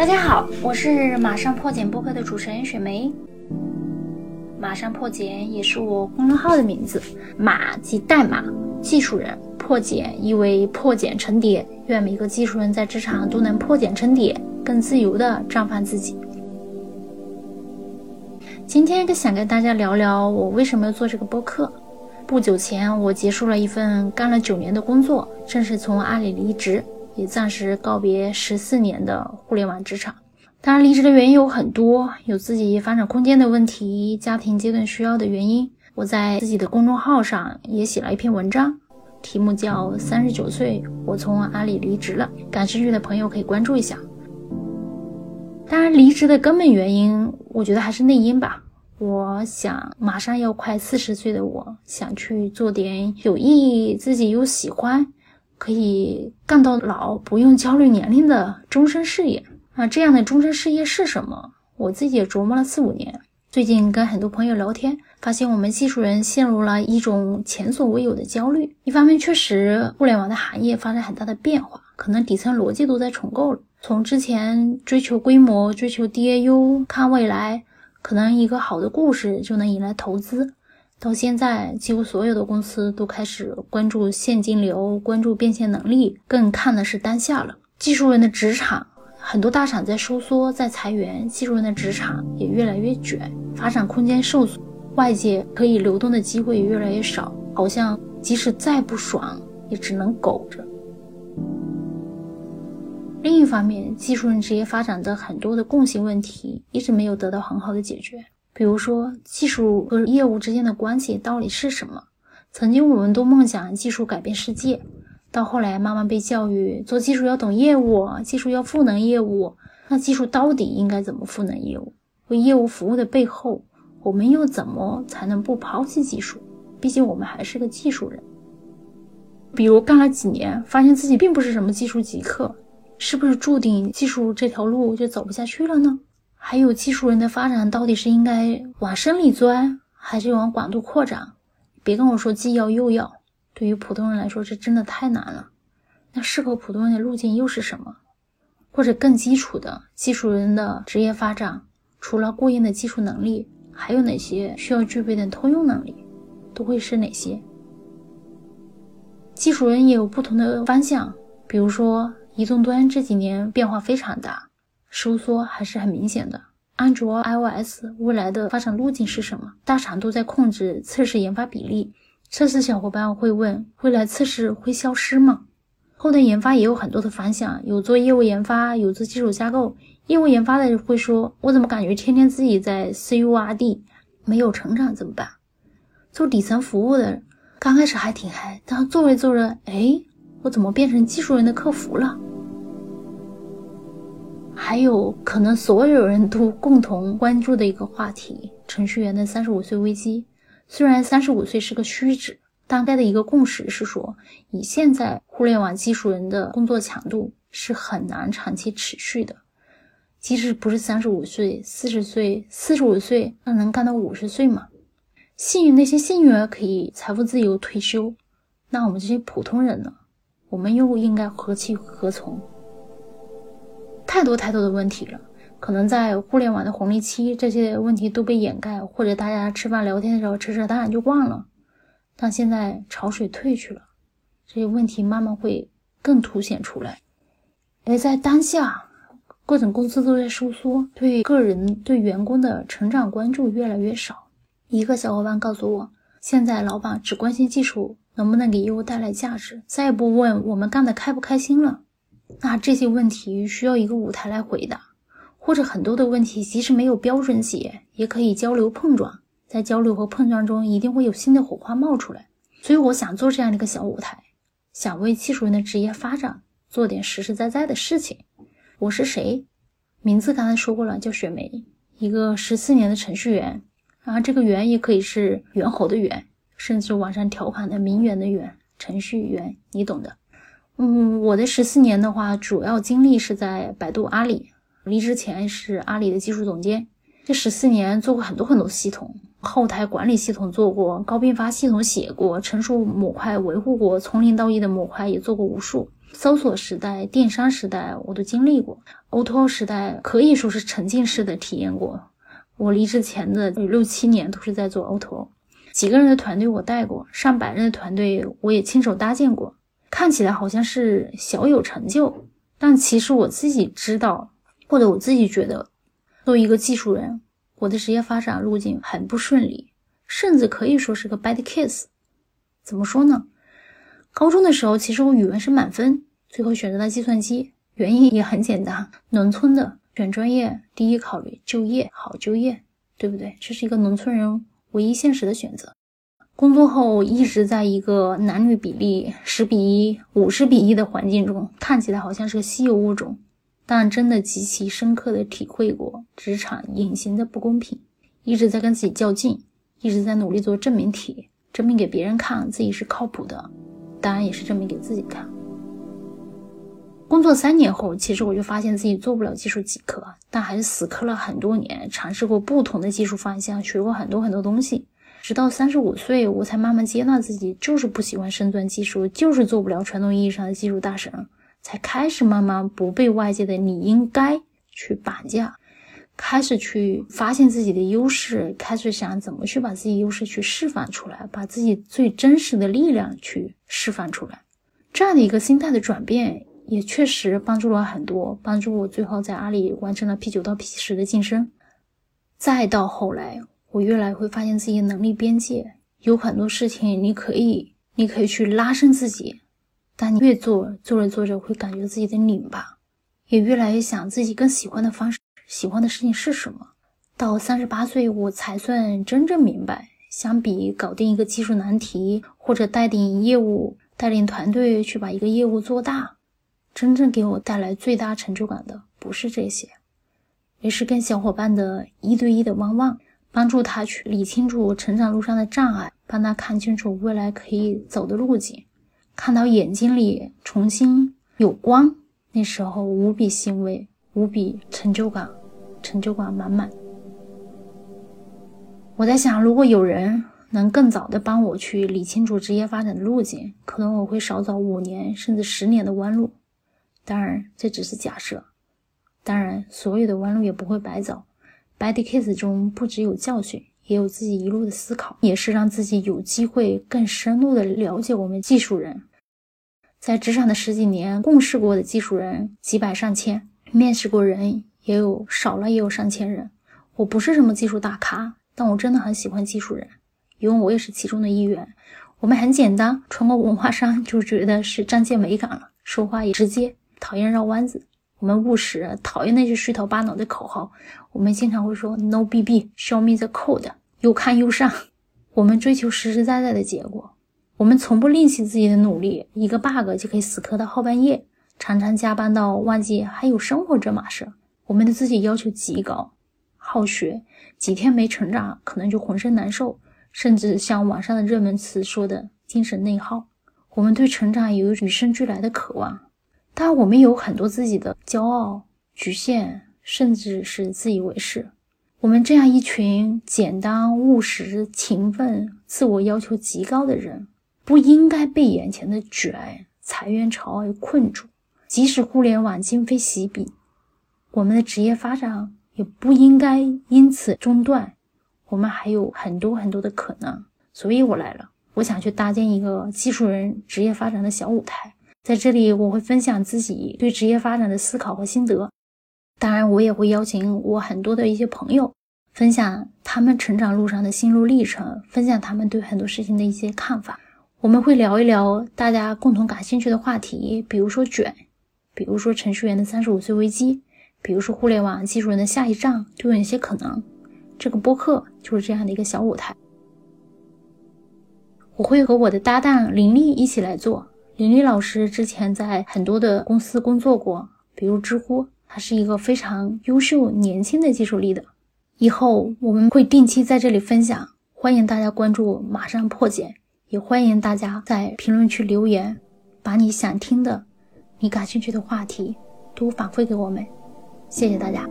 大家好，我是马上破茧播客的主持人雪梅。马上破茧也是我公众号的名字，马即代码，技术人，破茧意为破茧成蝶。愿每个技术人在职场都能破茧成蝶，更自由的绽放自己。今天想跟大家聊聊我为什么要做这个播客。不久前，我结束了一份干了九年的工作，正式从阿里离职，也暂时告别十四年的互联网职场。当然，离职的原因有很多，有自己发展空间的问题，家庭阶段需要的原因。我在自己的公众号上也写了一篇文章，题目叫《三十九岁我从阿里离职了》，感兴趣的朋友可以关注一下。当然，离职的根本原因，我觉得还是内因吧。我想，马上要快四十岁的我，想去做点有意义、自己又喜欢、可以干到老、不用焦虑年龄的终身事业。那这样的终身事业是什么？我自己也琢磨了四五年。最近跟很多朋友聊天，发现我们技术人陷入了一种前所未有的焦虑。一方面，确实互联网的行业发生很大的变化，可能底层逻辑都在重构了。从之前追求规模、追求 DAU、看未来。可能一个好的故事就能引来投资，到现在几乎所有的公司都开始关注现金流，关注变现能力，更看的是当下了。技术人的职场，很多大厂在收缩，在裁员，技术人的职场也越来越卷，发展空间受阻，外界可以流动的机会也越来越少，好像即使再不爽，也只能苟着。另一方面，技术人职业发展的很多的共性问题一直没有得到很好的解决。比如说，技术和业务之间的关系到底是什么？曾经我们都梦想技术改变世界，到后来慢慢被教育做技术要懂业务，技术要赋能业务。那技术到底应该怎么赋能业务？为业务服务的背后，我们又怎么才能不抛弃技术？毕竟我们还是个技术人。比如干了几年，发现自己并不是什么技术极客。是不是注定技术这条路就走不下去了呢？还有技术人的发展到底是应该往深里钻，还是往广度扩展？别跟我说既要又要，对于普通人来说，这真的太难了。那适合普通人的路径又是什么？或者更基础的技术人的职业发展，除了过硬的技术能力，还有哪些需要具备的通用能力？都会是哪些？技术人也有不同的方向，比如说。移动端这几年变化非常大，收缩还是很明显的。安卓、iOS 未来的发展路径是什么？大厂都在控制测试研发比例。测试小伙伴会问：未来测试会消失吗？后端研发也有很多的方向，有做业务研发，有做基础架构。业务研发的人会说：我怎么感觉天天自己在 CURD，没有成长怎么办？做底层服务的，刚开始还挺嗨，但做着做着，哎。我怎么变成技术人的客服了？还有可能所有人都共同关注的一个话题——程序员的三十五岁危机。虽然三十五岁是个虚指，大概的一个共识是说，以现在互联网技术人的工作强度是很难长期持续的。即使不是三十五岁、四十岁、四十五岁，那能干到五十岁吗？幸运那些幸运儿可以财富自由退休，那我们这些普通人呢？我们又应该何去何从？太多太多的问题了，可能在互联网的红利期，这些问题都被掩盖，或者大家吃饭聊天的时候扯扯淡就忘了。但现在潮水退去了，这些问题慢慢会更凸显出来。而在当下，各种公司都在收缩，对个人、对员工的成长关注越来越少。一个小伙伴告诉我，现在老板只关心技术。能不能给业务带来价值？再也不问我们干的开不开心了。那这些问题需要一个舞台来回答，或者很多的问题即使没有标准解，也可以交流碰撞。在交流和碰撞中，一定会有新的火花冒出来。所以我想做这样的一个小舞台，想为技术人的职业发展做点实实在在的事情。我是谁？名字刚才说过了，叫雪梅，一个十四年的程序员。啊，这个“员”也可以是猿猴的“猿”。甚至网上调侃的“名媛”的“媛”程序员，你懂的。嗯，我的十四年的话，主要经历是在百度、阿里。离职前是阿里的技术总监，这十四年做过很多很多系统，后台管理系统做过，高并发系统写过，成熟模块维护过，从零到一的模块也做过无数。搜索时代、电商时代我都经历过，O2O 时代可以说是沉浸式的体验过。我离职前的六七年都是在做 O2O，几个人的团队我带过，上百人的团队我也亲手搭建过。看起来好像是小有成就，但其实我自己知道，或者我自己觉得，作为一个技术人。我的职业发展路径很不顺利，甚至可以说是个 bad case。怎么说呢？高中的时候，其实我语文是满分，最后选择了计算机，原因也很简单：农村的选专业，第一考虑就业，好就业，对不对？这是一个农村人唯一现实的选择。工作后一直在一个男女比例十比一、五十比一的环境中，看起来好像是个稀有物种。但真的极其深刻的体会过职场隐形的不公平，一直在跟自己较劲，一直在努力做证明题，证明给别人看自己是靠谱的，当然也是证明给自己看。工作三年后，其实我就发现自己做不了技术极客，但还是死磕了很多年，尝试过不同的技术方向，学过很多很多东西，直到三十五岁，我才慢慢接纳自己就是不喜欢深钻技术，就是做不了传统意义上的技术大神。才开始慢慢不被外界的你应该去绑架，开始去发现自己的优势，开始想怎么去把自己优势去释放出来，把自己最真实的力量去释放出来。这样的一个心态的转变，也确实帮助了很多，帮助我最后在阿里完成了 P 九到 P 十的晋升。再到后来，我越来会发现自己的能力边界有很多事情，你可以，你可以去拉伸自己。但你越做，做着做着会感觉自己的拧巴，也越来越想自己更喜欢的方式，喜欢的事情是什么。到三十八岁，我才算真正明白，相比搞定一个技术难题，或者带领业务、带领团队去把一个业务做大，真正给我带来最大成就感的不是这些，而是跟小伙伴的一对一的汪汪，帮助他去理清楚成长路上的障碍，帮他看清楚未来可以走的路径。看到眼睛里重新有光，那时候无比欣慰，无比成就感，成就感满满。我在想，如果有人能更早的帮我去理清楚职业发展的路径，可能我会少走五年甚至十年的弯路。当然，这只是假设。当然，所有的弯路也不会白走。Bad case 中不只有教训。也有自己一路的思考，也是让自己有机会更深入的了解我们技术人。在职场的十几年，共事过的技术人几百上千，面试过人也有少了也有上千人。我不是什么技术大咖，但我真的很喜欢技术人，因为我也是其中的一员。我们很简单，穿过文化衫就觉得是彰显美感了，说话也直接，讨厌绕弯子。我们务实，讨厌那些虚头巴脑的口号。我们经常会说 “No BB”，“Show me the code”，又看又上。我们追求实实在在的结果。我们从不吝惜自己的努力，一个 bug 就可以死磕到后半夜，常常加班到忘记还有生活这码事。我们对自己要求极高，好学，几天没成长可能就浑身难受，甚至像网上的热门词说的精神内耗。我们对成长有与生俱来的渴望。但我们有很多自己的骄傲、局限，甚至是自以为是。我们这样一群简单、务实、勤奋、自我要求极高的人，不应该被眼前的卷、裁员潮而困住。即使互联网今非昔比，我们的职业发展也不应该因此中断。我们还有很多很多的可能。所以我来了，我想去搭建一个技术人职业发展的小舞台。在这里，我会分享自己对职业发展的思考和心得。当然，我也会邀请我很多的一些朋友，分享他们成长路上的心路历程，分享他们对很多事情的一些看法。我们会聊一聊大家共同感兴趣的话题，比如说卷，比如说程序员的三十五岁危机，比如说互联网技术人的下一站都有哪些可能。这个播客就是这样的一个小舞台。我会和我的搭档林丽一起来做。林丽老师之前在很多的公司工作过，比如知乎，他是一个非常优秀、年轻的技术力的。以后我们会定期在这里分享，欢迎大家关注，马上破解，也欢迎大家在评论区留言，把你想听的、你感兴趣的话题都反馈给我们。谢谢大家。